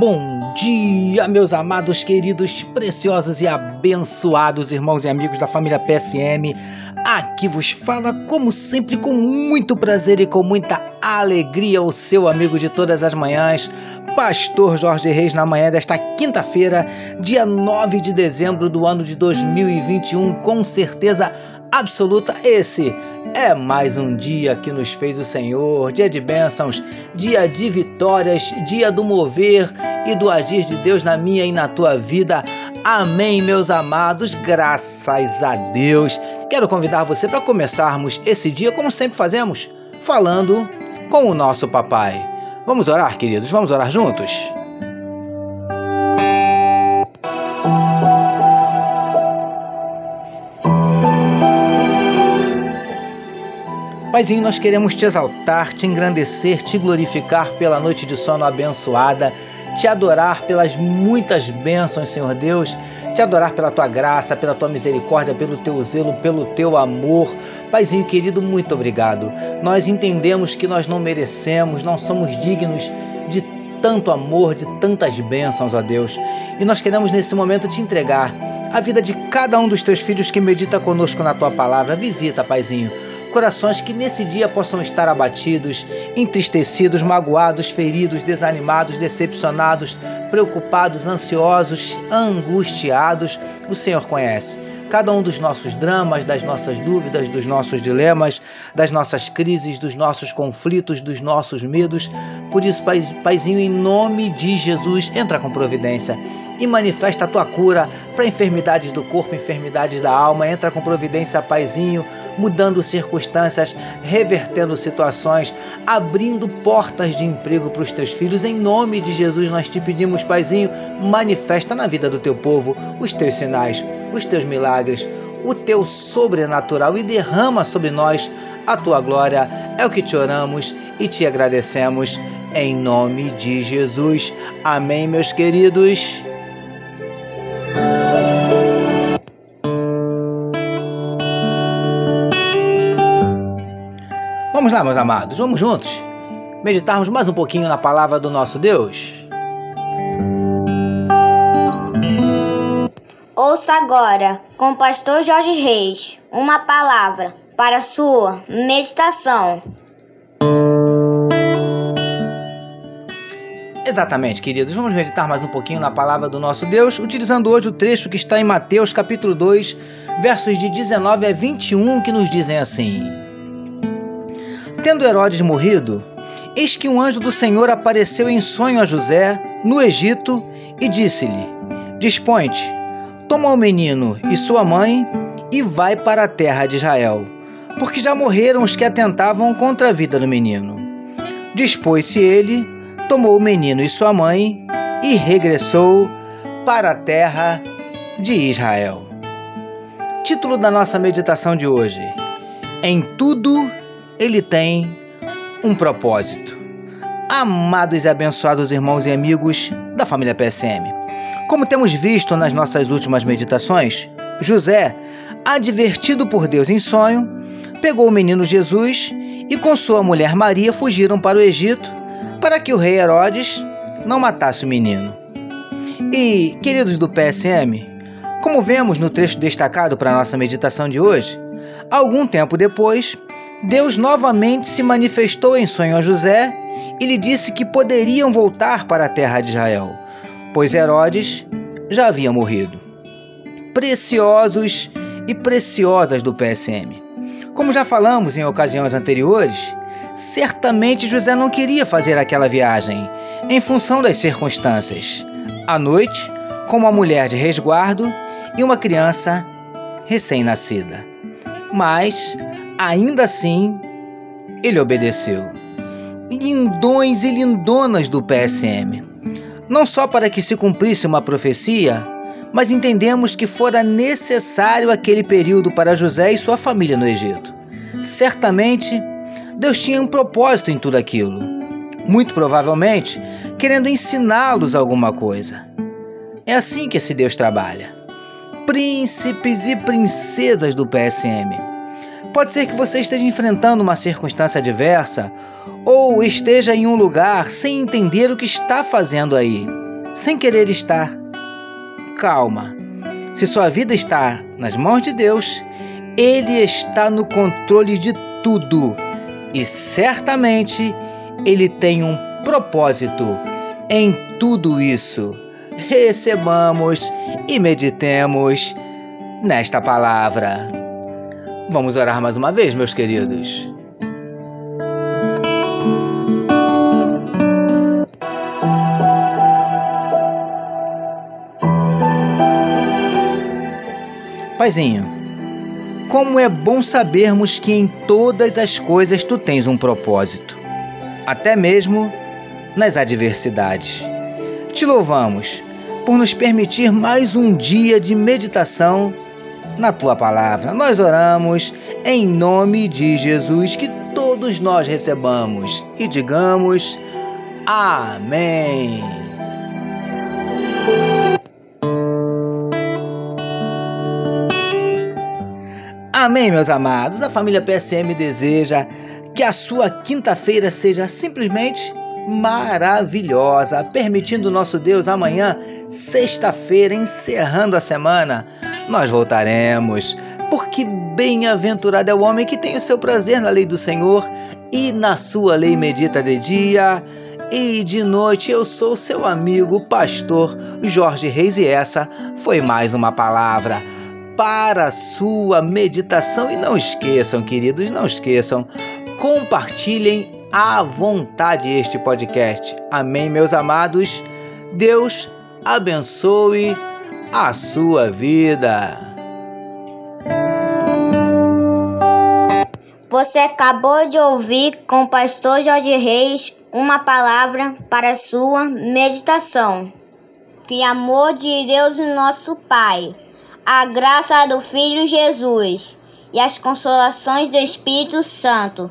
Bom dia, meus amados, queridos, preciosos e abençoados irmãos e amigos da família PSM. Aqui vos fala, como sempre, com muito prazer e com muita alegria, o seu amigo de todas as manhãs, Pastor Jorge Reis, na manhã desta quinta-feira, dia 9 de dezembro do ano de 2021. Com certeza absoluta, esse é mais um dia que nos fez o Senhor, dia de bênçãos, dia de vitórias, dia do mover e do agir de Deus na minha e na tua vida. Amém, meus amados, graças a Deus. Quero convidar você para começarmos esse dia, como sempre fazemos, falando com o nosso papai. Vamos orar, queridos? Vamos orar juntos? Paizinho, nós queremos te exaltar, te engrandecer, te glorificar pela noite de sono abençoada, te adorar pelas muitas bênçãos, Senhor Deus, te adorar pela tua graça, pela tua misericórdia, pelo teu zelo, pelo teu amor. Paizinho querido, muito obrigado. Nós entendemos que nós não merecemos, não somos dignos de tanto amor, de tantas bênçãos, ó Deus. E nós queremos nesse momento te entregar a vida de cada um dos teus filhos que medita conosco na tua palavra. Visita, Paizinho corações que nesse dia possam estar abatidos, entristecidos, magoados, feridos, desanimados, decepcionados, preocupados, ansiosos, angustiados. O Senhor conhece cada um dos nossos dramas, das nossas dúvidas, dos nossos dilemas, das nossas crises, dos nossos conflitos, dos nossos medos. Por isso, Paizinho, em nome de Jesus, entra com providência e manifesta a tua cura para enfermidades do corpo, enfermidades da alma. Entra com providência, Paizinho, mudando circunstâncias, revertendo situações, abrindo portas de emprego para os teus filhos. Em nome de Jesus, nós te pedimos, Paizinho, manifesta na vida do teu povo os teus sinais, os teus milagres, o teu sobrenatural e derrama sobre nós a tua glória. É o que te oramos e te agradecemos em nome de Jesus. Amém, meus queridos. Vamos lá, meus amados, vamos juntos meditarmos mais um pouquinho na palavra do nosso Deus. Ouça agora, com o pastor Jorge Reis, uma palavra para a sua meditação. Exatamente, queridos. Vamos meditar mais um pouquinho na palavra do nosso Deus, utilizando hoje o trecho que está em Mateus capítulo 2, versos de 19 a 21, que nos dizem assim: Tendo Herodes morrido, eis que um anjo do Senhor apareceu em sonho a José, no Egito, e disse-lhe: Dispõe-te, toma o menino e sua mãe e vai para a terra de Israel, porque já morreram os que atentavam contra a vida do menino. Dispôs-se ele, tomou o menino e sua mãe e regressou para a terra de Israel. Título da nossa meditação de hoje: Em tudo ele tem um propósito. Amados e abençoados irmãos e amigos da família PSM, como temos visto nas nossas últimas meditações, José, advertido por Deus em sonho, pegou o menino Jesus e com sua mulher Maria fugiram para o Egito para que o rei Herodes não matasse o menino. E, queridos do PSM, como vemos no trecho destacado para nossa meditação de hoje, algum tempo depois, Deus novamente se manifestou em sonho a José e lhe disse que poderiam voltar para a terra de Israel, pois Herodes já havia morrido. Preciosos e preciosas do PSM. Como já falamos em ocasiões anteriores, certamente José não queria fazer aquela viagem, em função das circunstâncias. À noite, com uma mulher de resguardo e uma criança recém-nascida. Mas Ainda assim, ele obedeceu. Lindões e lindonas do PSM. Não só para que se cumprisse uma profecia, mas entendemos que fora necessário aquele período para José e sua família no Egito. Certamente, Deus tinha um propósito em tudo aquilo. Muito provavelmente, querendo ensiná-los alguma coisa. É assim que esse Deus trabalha. Príncipes e princesas do PSM Pode ser que você esteja enfrentando uma circunstância adversa ou esteja em um lugar sem entender o que está fazendo aí. sem querer estar. Calma. Se sua vida está nas mãos de Deus, Ele está no controle de tudo e certamente Ele tem um propósito em tudo isso. Recebamos e meditemos nesta palavra. Vamos orar mais uma vez, meus queridos. Paizinho, como é bom sabermos que em todas as coisas tu tens um propósito, até mesmo nas adversidades. Te louvamos por nos permitir mais um dia de meditação na tua palavra. Nós oramos em nome de Jesus que todos nós recebamos e digamos amém. Amém, meus amados. A família PSM deseja que a sua quinta-feira seja simplesmente maravilhosa, permitindo nosso Deus amanhã, sexta-feira, encerrando a semana, nós voltaremos. Porque bem-aventurado é o homem que tem o seu prazer na lei do Senhor e na sua lei medita de dia e de noite. Eu sou seu amigo, pastor Jorge Reis, e essa foi mais uma palavra para a sua meditação. E não esqueçam, queridos, não esqueçam, compartilhem à vontade este podcast. Amém, meus amados. Deus abençoe a sua vida. Você acabou de ouvir com o pastor Jorge Reis uma palavra para sua meditação. Que amor de Deus, nosso Pai a graça do Filho Jesus e as consolações do Espírito Santo